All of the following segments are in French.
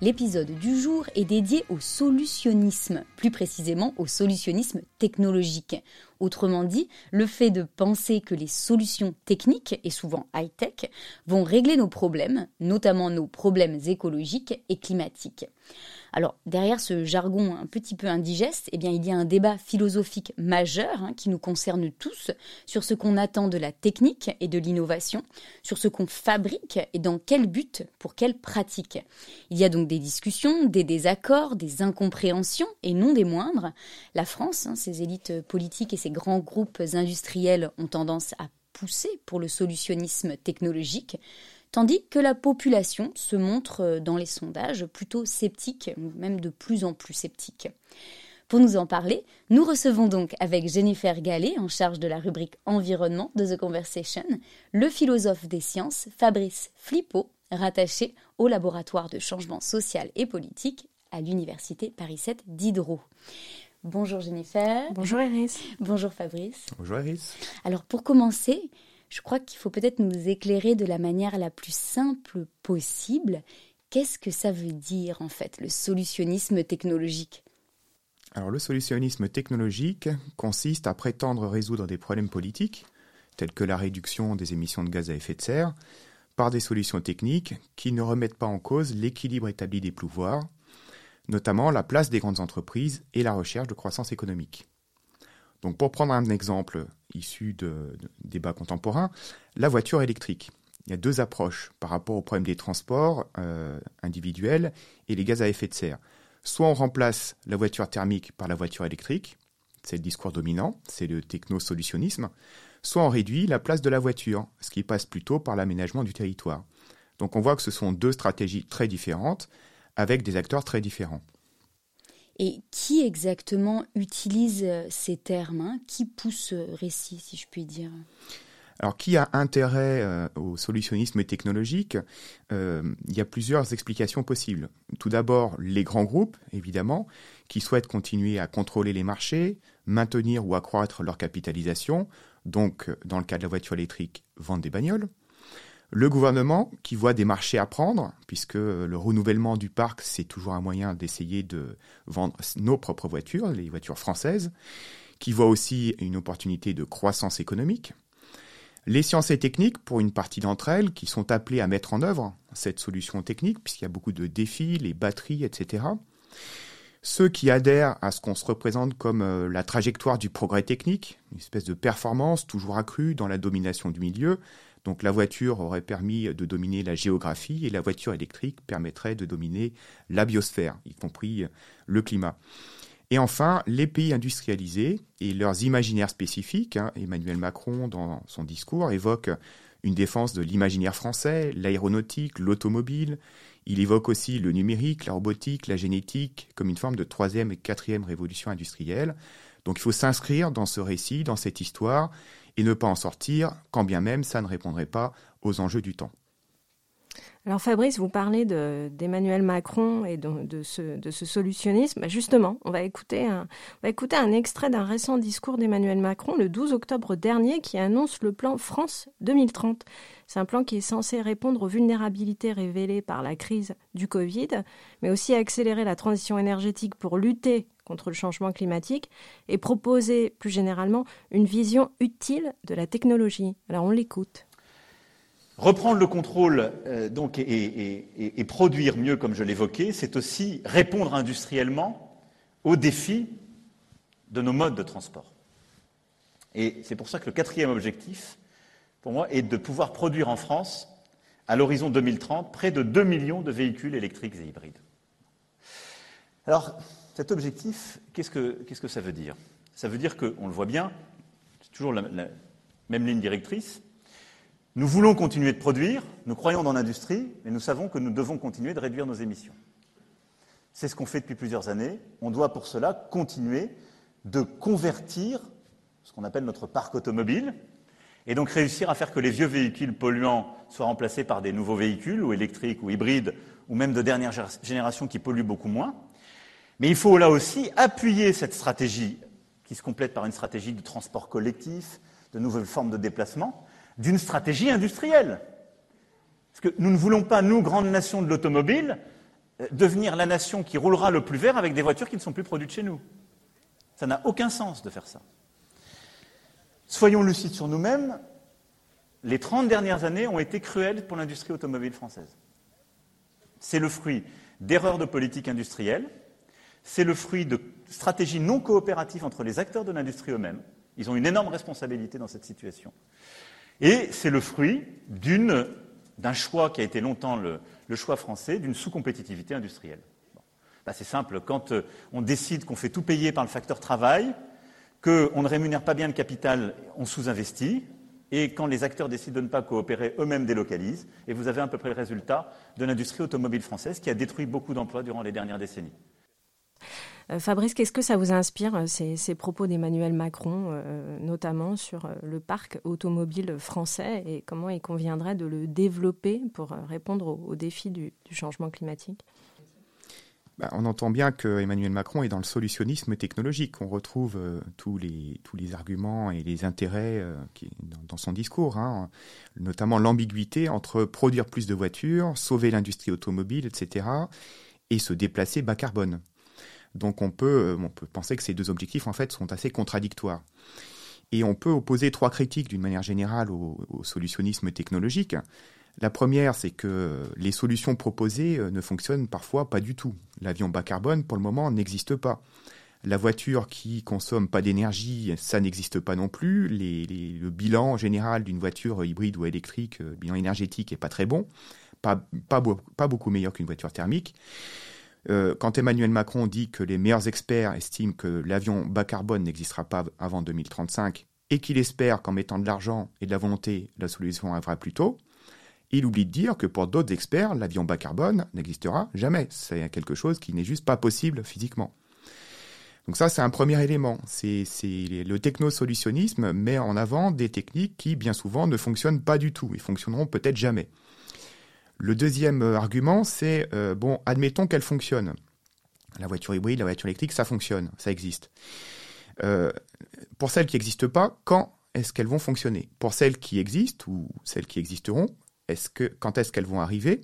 L'épisode du jour est dédié au solutionnisme, plus précisément au solutionnisme technologique. Autrement dit, le fait de penser que les solutions techniques, et souvent high-tech, vont régler nos problèmes, notamment nos problèmes écologiques et climatiques. Alors derrière ce jargon un petit peu indigeste, eh bien il y a un débat philosophique majeur hein, qui nous concerne tous sur ce qu'on attend de la technique et de l'innovation, sur ce qu'on fabrique et dans quel but, pour quelle pratique. Il y a donc des discussions, des désaccords, des incompréhensions et non des moindres. La France, hein, ses élites politiques et ses grands groupes industriels ont tendance à pousser pour le solutionnisme technologique tandis que la population se montre euh, dans les sondages plutôt sceptique, même de plus en plus sceptique. Pour nous en parler, nous recevons donc avec Jennifer Gallet, en charge de la rubrique Environnement de The Conversation, le philosophe des sciences Fabrice Flippo, rattaché au laboratoire de changement social et politique à l'université Paris 7 Diderot. Bonjour Jennifer. Bonjour Iris. Bonjour Fabrice. Bonjour Iris. Alors pour commencer, je crois qu'il faut peut-être nous éclairer de la manière la plus simple possible. Qu'est-ce que ça veut dire en fait, le solutionnisme technologique? Alors le solutionnisme technologique consiste à prétendre résoudre des problèmes politiques, tels que la réduction des émissions de gaz à effet de serre, par des solutions techniques qui ne remettent pas en cause l'équilibre établi des pouvoirs, notamment la place des grandes entreprises et la recherche de croissance économique. Donc pour prendre un exemple issu de, débats contemporains, la voiture électrique. Il y a deux approches par rapport au problème des transports euh, individuels et les gaz à effet de serre. Soit on remplace la voiture thermique par la voiture électrique, c'est le discours dominant, c'est le techno-solutionnisme, soit on réduit la place de la voiture, ce qui passe plutôt par l'aménagement du territoire. Donc on voit que ce sont deux stratégies très différentes avec des acteurs très différents. Et qui exactement utilise euh, ces termes hein? Qui pousse ce récit, si je puis dire? Alors, qui a intérêt euh, au solutionnisme technologique? Euh, Il y a plusieurs explications possibles. Tout d'abord, les grands groupes, évidemment, qui souhaitent continuer à contrôler les marchés, maintenir ou accroître leur capitalisation, donc, dans le cas de la voiture électrique, vendre des bagnoles. Le gouvernement qui voit des marchés à prendre, puisque le renouvellement du parc, c'est toujours un moyen d'essayer de vendre nos propres voitures, les voitures françaises, qui voit aussi une opportunité de croissance économique. Les sciences et techniques, pour une partie d'entre elles, qui sont appelées à mettre en œuvre cette solution technique, puisqu'il y a beaucoup de défis, les batteries, etc. Ceux qui adhèrent à ce qu'on se représente comme euh, la trajectoire du progrès technique, une espèce de performance toujours accrue dans la domination du milieu, donc la voiture aurait permis de dominer la géographie et la voiture électrique permettrait de dominer la biosphère, y compris le climat. Et enfin, les pays industrialisés et leurs imaginaires spécifiques. Hein, Emmanuel Macron, dans son discours, évoque une défense de l'imaginaire français, l'aéronautique, l'automobile. Il évoque aussi le numérique, la robotique, la génétique comme une forme de troisième et quatrième révolution industrielle. Donc il faut s'inscrire dans ce récit, dans cette histoire, et ne pas en sortir, quand bien même ça ne répondrait pas aux enjeux du temps. Alors Fabrice, vous parlez d'Emmanuel Macron et de, ce, solutionnisme. Bah, justement, on va, écouter un, on va écouter un extrait d'un récent discours d'Emmanuel Macron le 12 octobre dernier qui annonce le plan France 2030. C'est un plan qui est censé répondre aux vulnérabilités révélées par la crise du Covid, mais aussi accélérer la transition énergétique pour lutter contre le changement climatique et proposer plus généralement une vision utile de la technologie. Alors on l'écoute. Reprendre le contrôle euh, donc, et, produire mieux, comme je l'évoquais, c'est aussi répondre industriellement aux défis de nos modes de transport. Et c'est pour ça que le quatrième objectif, pour moi, est de pouvoir produire en France, à l'horizon 2030, près de 2 millions de véhicules électriques et hybrides. Alors, cet objectif, qu'est-ce que, ça veut dire? Ça veut dire qu'on le voit bien, c'est toujours la, même ligne directrice. Nous voulons continuer de produire, nous croyons dans l'industrie, mais nous savons que nous devons continuer de réduire nos émissions. C'est ce qu'on fait depuis plusieurs années. On doit pour cela continuer de convertir ce qu'on appelle notre parc automobile. et donc réussir à faire que les vieux véhicules polluants soient remplacés par des nouveaux véhicules, ou électriques, ou hybrides, ou même de dernière génération qui polluent beaucoup moins. Mais il faut là aussi appuyer cette stratégie, qui se complète par une stratégie de transport collectif, de nouvelles formes de déplacement, d'une stratégie industrielle. Parce que nous ne voulons pas, nous, grande nation de l'automobile, euh, devenir la nation qui roulera le plus vert avec des voitures qui ne sont plus produites chez nous. Ça n'a aucun sens de faire ça. Soyons lucides sur nous-mêmes, les 30 dernières années ont été cruelles pour l'industrie automobile française. C'est le fruit d'erreurs de politique industrielle, c'est le fruit de stratégies non coopératives entre les acteurs de l'industrie eux-mêmes. Ils ont une énorme responsabilité dans cette situation. Et c'est le fruit d'un choix qui a été longtemps le, choix français, d'une sous-compétitivité industrielle. Bah, c'est simple, quand euh, on décide qu'on fait tout payer par le facteur travail, qu'on ne rémunère pas bien le capital, on sous-investit, et quand les acteurs décident de ne pas coopérer, eux-mêmes délocalisent, et vous avez à peu près le résultat de l'industrie automobile française qui a détruit beaucoup d'emplois durant les dernières décennies. Euh, Fabrice, qu'est-ce que ça vous inspire, euh, ces, propos d'Emmanuel Macron, euh, notamment sur le parc automobile français et comment il conviendrait de le développer pour répondre aux, défis du, changement climatique? Bah, on entend bien que Emmanuel Macron est dans le solutionnisme technologique. On retrouve tous, les, tous les arguments et les intérêts dans, son discours, hein. notamment l'ambiguïté entre produire plus de voitures, sauver l'industrie automobile, etc., et se déplacer bas carbone. Donc on peut, euh, on peut penser que ces deux objectifs en fait sont assez contradictoires. Et on peut opposer trois critiques d'une manière générale au, solutionnisme technologique. La première, c'est que les solutions proposées euh, ne fonctionnent parfois pas du tout. L'avion bas carbone, pour le moment, n'existe pas. La voiture qui consomme pas d'énergie, ça n'existe pas non plus. le bilan général d'une voiture hybride ou électrique, le euh, bilan énergétique, est pas très bon, pas beaucoup meilleur qu'une voiture thermique. Euh, quand Emmanuel Macron dit que les meilleurs experts estiment que l'avion bas carbone n'existera pas avant 2035 et qu'il espère qu'en mettant de l'argent et de la volonté, la solution arrivera plus tôt, il oublie de dire que pour d'autres experts, l'avion bas carbone n'existera jamais. C'est quelque chose qui n'est juste pas possible physiquement. Donc ça, c'est un premier élément. C'est le technosolutionnisme met en avant des techniques qui, bien souvent, ne fonctionnent pas du tout. Ils fonctionneront peut-être jamais. Le deuxième euh, argument, c'est, euh, bon, admettons qu'elle fonctionne. La voiture hybride, la voiture électrique, ça fonctionne, ça existe. Euh, pour celles qui n'existent pas, quand est-ce qu'elles vont fonctionner? Pour celles qui existent ou celles qui existeront, est-ce que, quand est-ce qu'elles vont arriver?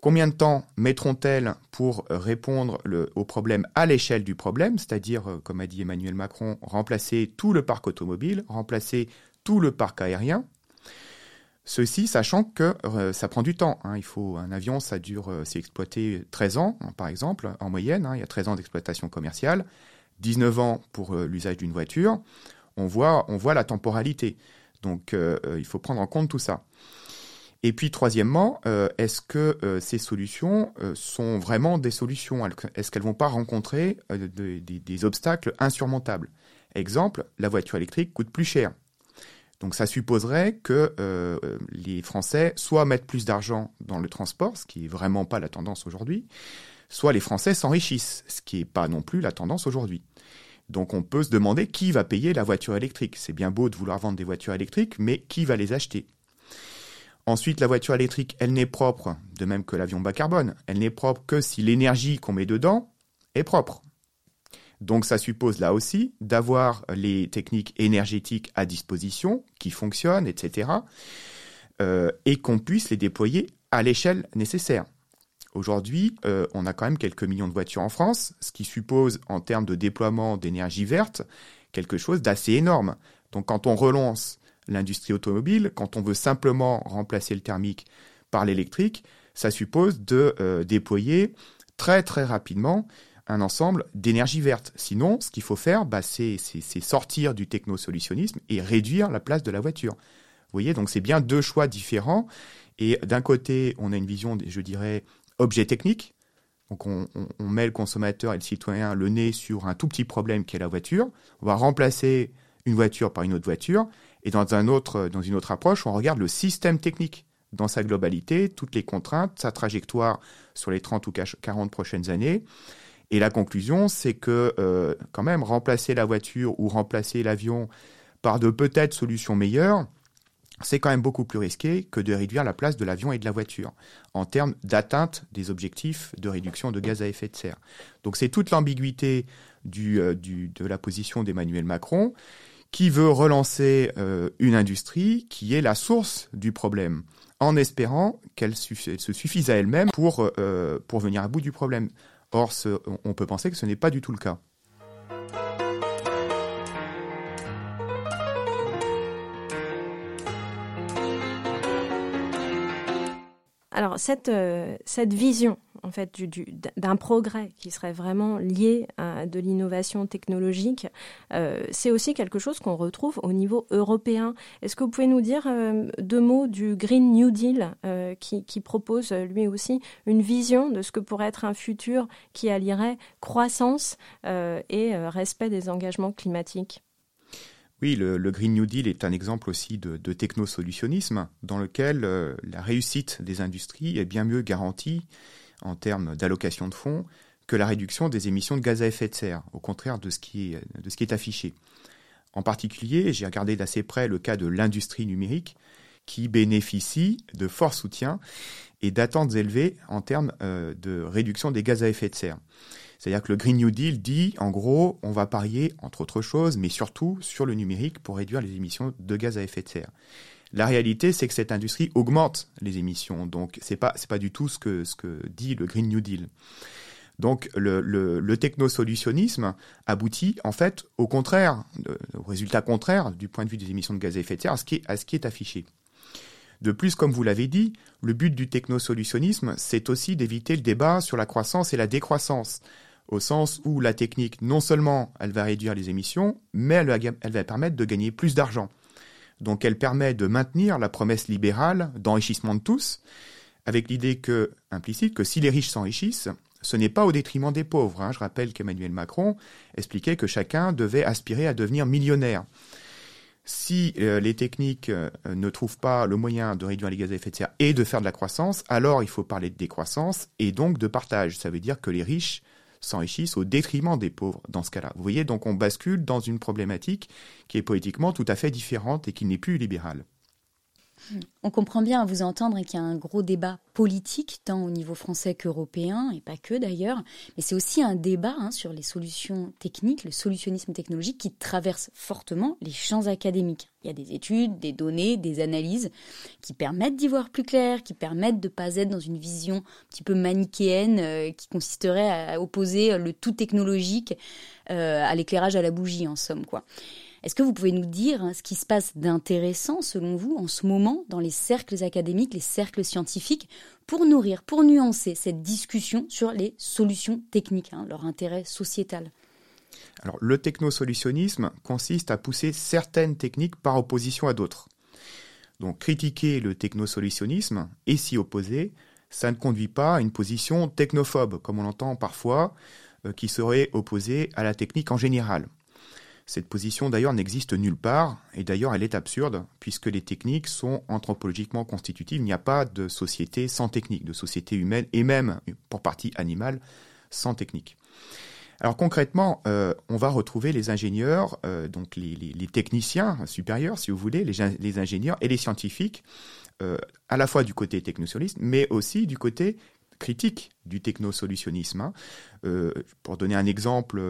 Combien de temps mettront-elles pour répondre au problème à l'échelle du problème, c'est-à-dire, comme a dit Emmanuel Macron, remplacer tout le parc automobile, remplacer tout le parc aérien? Ceci sachant que euh, ça prend du temps. Hein. Il faut un avion, ça dure, euh, c'est exploité 13 ans, par exemple, en moyenne. Hein. Il y a 13 ans d'exploitation commerciale, 19 ans pour euh, l'usage d'une voiture. On voit, on voit la temporalité. Donc, il faut prendre en compte tout ça. Et puis, troisièmement, est-ce que ces solutions sont vraiment des solutions? Est-ce qu'elles vont pas rencontrer des obstacles insurmontables? Exemple, la voiture électrique coûte plus cher. Donc ça supposerait que euh, les Français soit mettent plus d'argent dans le transport, ce qui n'est vraiment pas la tendance aujourd'hui, soit les Français s'enrichissent, ce qui n'est pas non plus la tendance aujourd'hui. Donc on peut se demander qui va payer la voiture électrique. C'est bien beau de vouloir vendre des voitures électriques, mais qui va les acheter? Ensuite, la voiture électrique, elle n'est propre, de même que l'avion bas carbone, elle n'est propre que si l'énergie qu'on met dedans est propre. Donc ça suppose là aussi d'avoir les techniques énergétiques à disposition qui fonctionnent, etc. Euh, et qu'on puisse les déployer à l'échelle nécessaire. Aujourd'hui, euh, on a quand même quelques millions de voitures en France, ce qui suppose en termes de déploiement d'énergie verte quelque chose d'assez énorme. Donc quand on relance l'industrie automobile, quand on veut simplement remplacer le thermique par l'électrique, ça suppose de euh, déployer très très rapidement un ensemble d'énergie verte. Sinon, ce qu'il faut faire, bah, c'est sortir du technosolutionnisme et réduire la place de la voiture. Vous voyez, donc c'est bien deux choix différents. Et d'un côté, on a une vision, je dirais, objet technique. Donc on, met le consommateur et le citoyen le nez sur un tout petit problème qui est la voiture. On va remplacer une voiture par une autre voiture. Et dans, un autre, dans une autre approche, on regarde le système technique dans sa globalité, toutes les contraintes, sa trajectoire sur les 30 ou 40 prochaines années, et la conclusion, c'est que euh, quand même remplacer la voiture ou remplacer l'avion par de peut-être solutions meilleures, c'est quand même beaucoup plus risqué que de réduire la place de l'avion et de la voiture en termes d'atteinte des objectifs de réduction de gaz à effet de serre. Donc c'est toute l'ambiguïté euh, de la position d'Emmanuel Macron qui veut relancer euh, une industrie qui est la source du problème en espérant qu'elle se suffise à elle-même pour venir à bout du problème. Or, on peut penser que ce n'est pas du tout le cas. Alors cette, euh, cette vision en fait d'un progrès qui serait vraiment lié à de l'innovation technologique, euh, c'est aussi quelque chose qu'on retrouve au niveau européen. Est-ce que vous pouvez nous dire euh, deux mots du Green New Deal qui, qui, propose lui aussi une vision de ce que pourrait être un futur qui allierait croissance et respect des engagements climatiques? Oui, le, Green New Deal est un exemple aussi de, de technosolutionnisme dans lequel euh, la réussite des industries est bien mieux garantie en termes d'allocation de fonds que la réduction des émissions de gaz à effet de serre, au contraire de ce qui est, affiché. En particulier, j'ai regardé d'assez près le cas de l'industrie numérique qui bénéficie de forts soutiens et d'attentes élevées en termes euh, de réduction des gaz à effet de serre. C'est-à-dire que le Green New Deal dit, en gros, on va parier, entre autres choses, mais surtout sur le numérique pour réduire les émissions de gaz à effet de serre. La réalité, c'est que cette industrie augmente les émissions. Donc, c'est pas, pas du tout ce que, dit le Green New Deal. Donc, le, le, technosolutionnisme aboutit, en fait, au contraire, au résultat contraire du point de vue des émissions de gaz à effet de serre à ce qui est, affiché. De plus, comme vous l'avez dit, le but du technosolutionnisme, c'est aussi d'éviter le débat sur la croissance et la décroissance au sens où la technique, non seulement elle va réduire les émissions, mais elle va permettre de gagner plus d'argent. Donc elle permet de maintenir la promesse libérale d'enrichissement de tous, avec l'idée que, implicite que si les riches s'enrichissent, ce n'est pas au détriment des pauvres. Hein. Je rappelle qu'Emmanuel Macron expliquait que chacun devait aspirer à devenir millionnaire. Si euh, les techniques euh, ne trouvent pas le moyen de réduire les gaz à effet de serre et de faire de la croissance, alors il faut parler de décroissance et donc de partage. Ça veut dire que les riches s'enrichissent au détriment des pauvres dans ce cas-là. Vous voyez, donc on bascule dans une problématique qui est politiquement tout à fait différente et qui n'est plus libérale. On comprend bien à vous entendre qu'il y a un gros débat politique, tant au niveau français qu'européen, et pas que d'ailleurs, mais c'est aussi un débat hein, sur les solutions techniques, le solutionnisme technologique qui traverse fortement les champs académiques. Il y a des études, des données, des analyses qui permettent d'y voir plus clair, qui permettent de ne pas être dans une vision un petit peu manichéenne euh, qui consisterait à opposer le tout technologique euh, à l'éclairage à la bougie, en somme, quoi. Est-ce que vous pouvez nous dire hein, ce qui se passe d'intéressant, selon vous, en ce moment, dans les cercles académiques, les cercles scientifiques, pour nourrir, pour nuancer cette discussion sur les solutions techniques, hein, leur intérêt sociétal? Alors, le technosolutionnisme consiste à pousser certaines techniques par opposition à d'autres. Donc, critiquer le technosolutionnisme et s'y opposer, ça ne conduit pas à une position technophobe, comme on l'entend parfois, euh, qui serait opposée à la technique en général. Cette position d'ailleurs n'existe nulle part, et d'ailleurs elle est absurde, puisque les techniques sont anthropologiquement constitutives. Il n'y a pas de société sans technique, de société humaine, et même pour partie animale, sans technique. Alors concrètement, euh, on va retrouver les ingénieurs, euh, donc les, techniciens supérieurs, si vous voulez, les, ingénieurs et les scientifiques, euh, à la fois du côté technosolutioniste, mais aussi du côté critique du technosolutionnisme. Hein. pour donner un exemple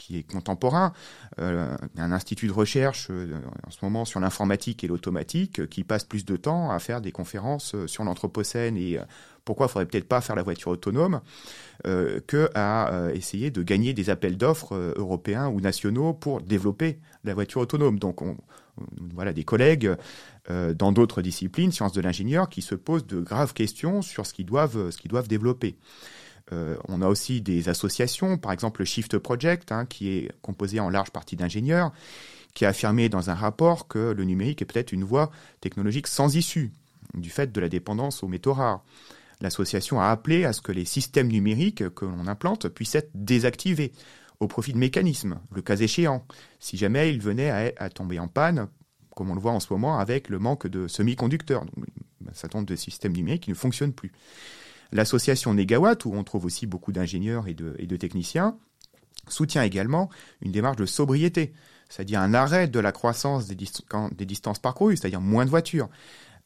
qui est contemporain, euh, un institut de recherche euh, en ce moment sur l'informatique et l'automatique euh, qui passe plus de temps à faire des conférences sur l'anthropocène et pourquoi il faudrait peut-être pas faire la voiture autonome que à essayer de gagner des appels d'offres européens ou nationaux pour développer la voiture autonome. Donc on, voilà des collègues dans d'autres disciplines, sciences de l'ingénieur, qui se posent de graves questions sur ce qu'ils doivent, ce qu'ils doivent développer. Euh, on a aussi des associations, par exemple le Shift Project, hein, qui est composé en large partie d'ingénieurs, qui a affirmé dans un rapport que le numérique est peut-être une voie technologique sans issue, du fait de la dépendance aux métaux rares. L'association a appelé à ce que les systèmes numériques que l'on implante puissent être désactivés au profit de mécanismes, le cas échéant, si jamais ils venaient à, tomber en panne, comme on le voit en ce moment avec le manque de semi-conducteurs. Ça tombe de systèmes numériques qui ne fonctionnent plus. L'association Negawatt, où on trouve aussi beaucoup d'ingénieurs et de, techniciens, soutient également une démarche de sobriété, c'est-à-dire un arrêt de la croissance des, distances parcourues, c'est-à-dire moins de voitures,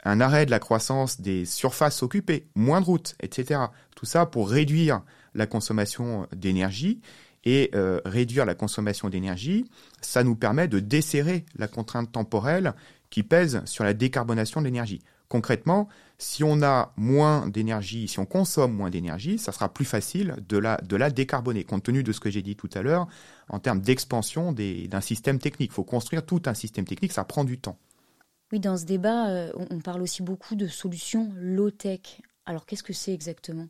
un arrêt de la croissance des surfaces occupées, moins de routes, etc. Tout ça pour réduire la consommation d'énergie et euh, réduire la consommation d'énergie, ça nous permet de desserrer la contrainte temporelle qui pèse sur la décarbonation de l'énergie. Concrètement, si on a moins d'énergie, si on consomme moins d'énergie, ça sera plus facile de la, de la décarboner, compte tenu de ce que j'ai dit tout à l'heure en termes d'expansion d'un système technique. Il faut construire tout un système technique, ça prend du temps. Oui, dans ce débat, euh, on parle aussi beaucoup de solutions low-tech. Alors qu'est-ce que c'est exactement?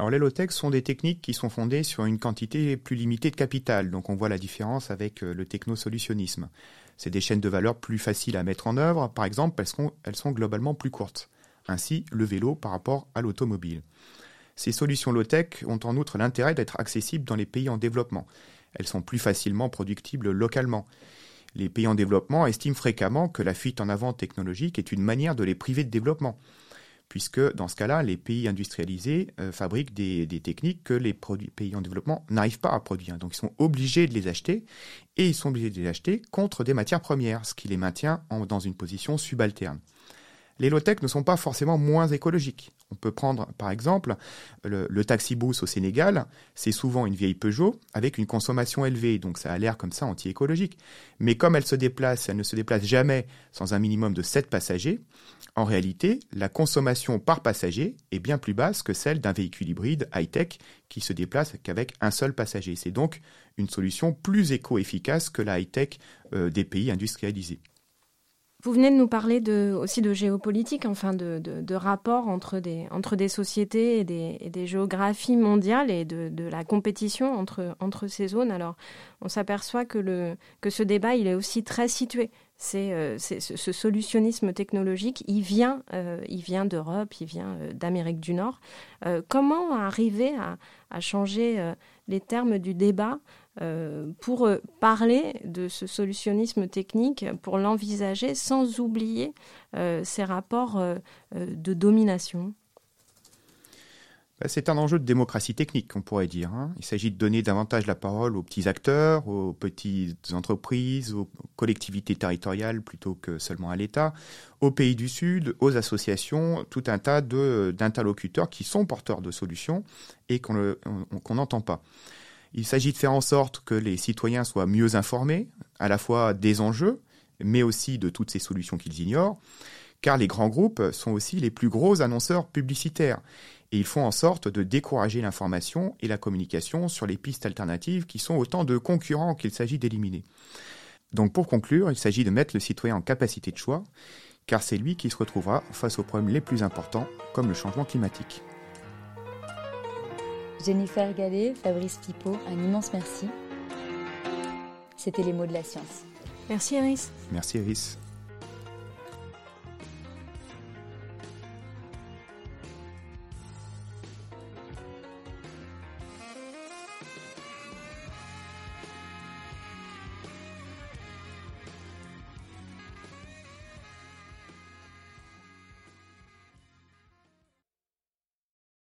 Alors les low-tech sont des techniques qui sont fondées sur une quantité plus limitée de capital, donc on voit la différence avec euh, le technosolutionnisme. C'est des chaînes de valeur plus faciles à mettre en œuvre, par exemple parce qu'elles sont globalement plus courtes. Ainsi, le vélo par rapport à l'automobile. Ces solutions low-tech ont en outre l'intérêt d'être accessibles dans les pays en développement. Elles sont plus facilement productibles localement. Les pays en développement estiment fréquemment que la fuite en avant technologique est une manière de les priver de développement puisque dans ce cas-là, les pays industrialisés euh, fabriquent des, techniques que les pays en développement n'arrivent pas à produire. Donc ils sont obligés de les acheter, et ils sont obligés de les acheter contre des matières premières, ce qui les maintient dans une position subalterne. Les low-tech ne sont pas forcément moins écologiques. On peut prendre par exemple le, le taxi-bus au Sénégal, c'est souvent une vieille Peugeot avec une consommation élevée, donc ça a l'air comme ça anti-écologique. Mais comme elle se déplace, elle ne se déplace jamais sans un minimum de 7 passagers, en réalité, la consommation par passager est bien plus basse que celle d'un véhicule hybride high-tech qui se déplace qu'avec un seul passager. C'est donc une solution plus éco-efficace que la high-tech euh, des pays industrialisés. Vous venez de nous parler aussi de géopolitique, enfin de, de, rapports entre des, entre des sociétés et des, géographies mondiales et de, la compétition entre, entre ces zones. Alors, on s'aperçoit que, que ce débat, il est aussi très situé. C'est euh, ce, solutionnisme technologique, il vient, euh, vient d'Europe, il vient euh, d'Amérique du Nord. comment arriver à, à changer les termes du débat pour euh, parler de ce solutionnisme technique, pour l'envisager sans oublier euh, ces rapports de domination bah, c'est un enjeu de démocratie technique, on pourrait dire. Hein. Il s'agit de donner davantage la parole aux petits acteurs, aux petites entreprises, aux collectivités territoriales plutôt que seulement à l'État, aux pays du Sud, aux associations, tout un tas d'interlocuteurs qui sont porteurs de solutions et qu'on n'entend pas. Il s'agit de faire en sorte que les citoyens soient mieux informés, à la fois des enjeux, mais aussi de toutes ces solutions qu'ils ignorent, car les grands groupes sont aussi les plus gros annonceurs publicitaires, et ils font en sorte de décourager l'information et la communication sur les pistes alternatives qui sont autant de concurrents qu'il s'agit d'éliminer. Donc pour conclure, il s'agit de mettre le citoyen en capacité de choix, car c'est lui qui se retrouvera face aux problèmes les plus importants, comme le changement climatique. Jennifer Gallet, Fabrice Pipo, un immense merci. C'était les mots de la science. Merci Iris. Merci Iris.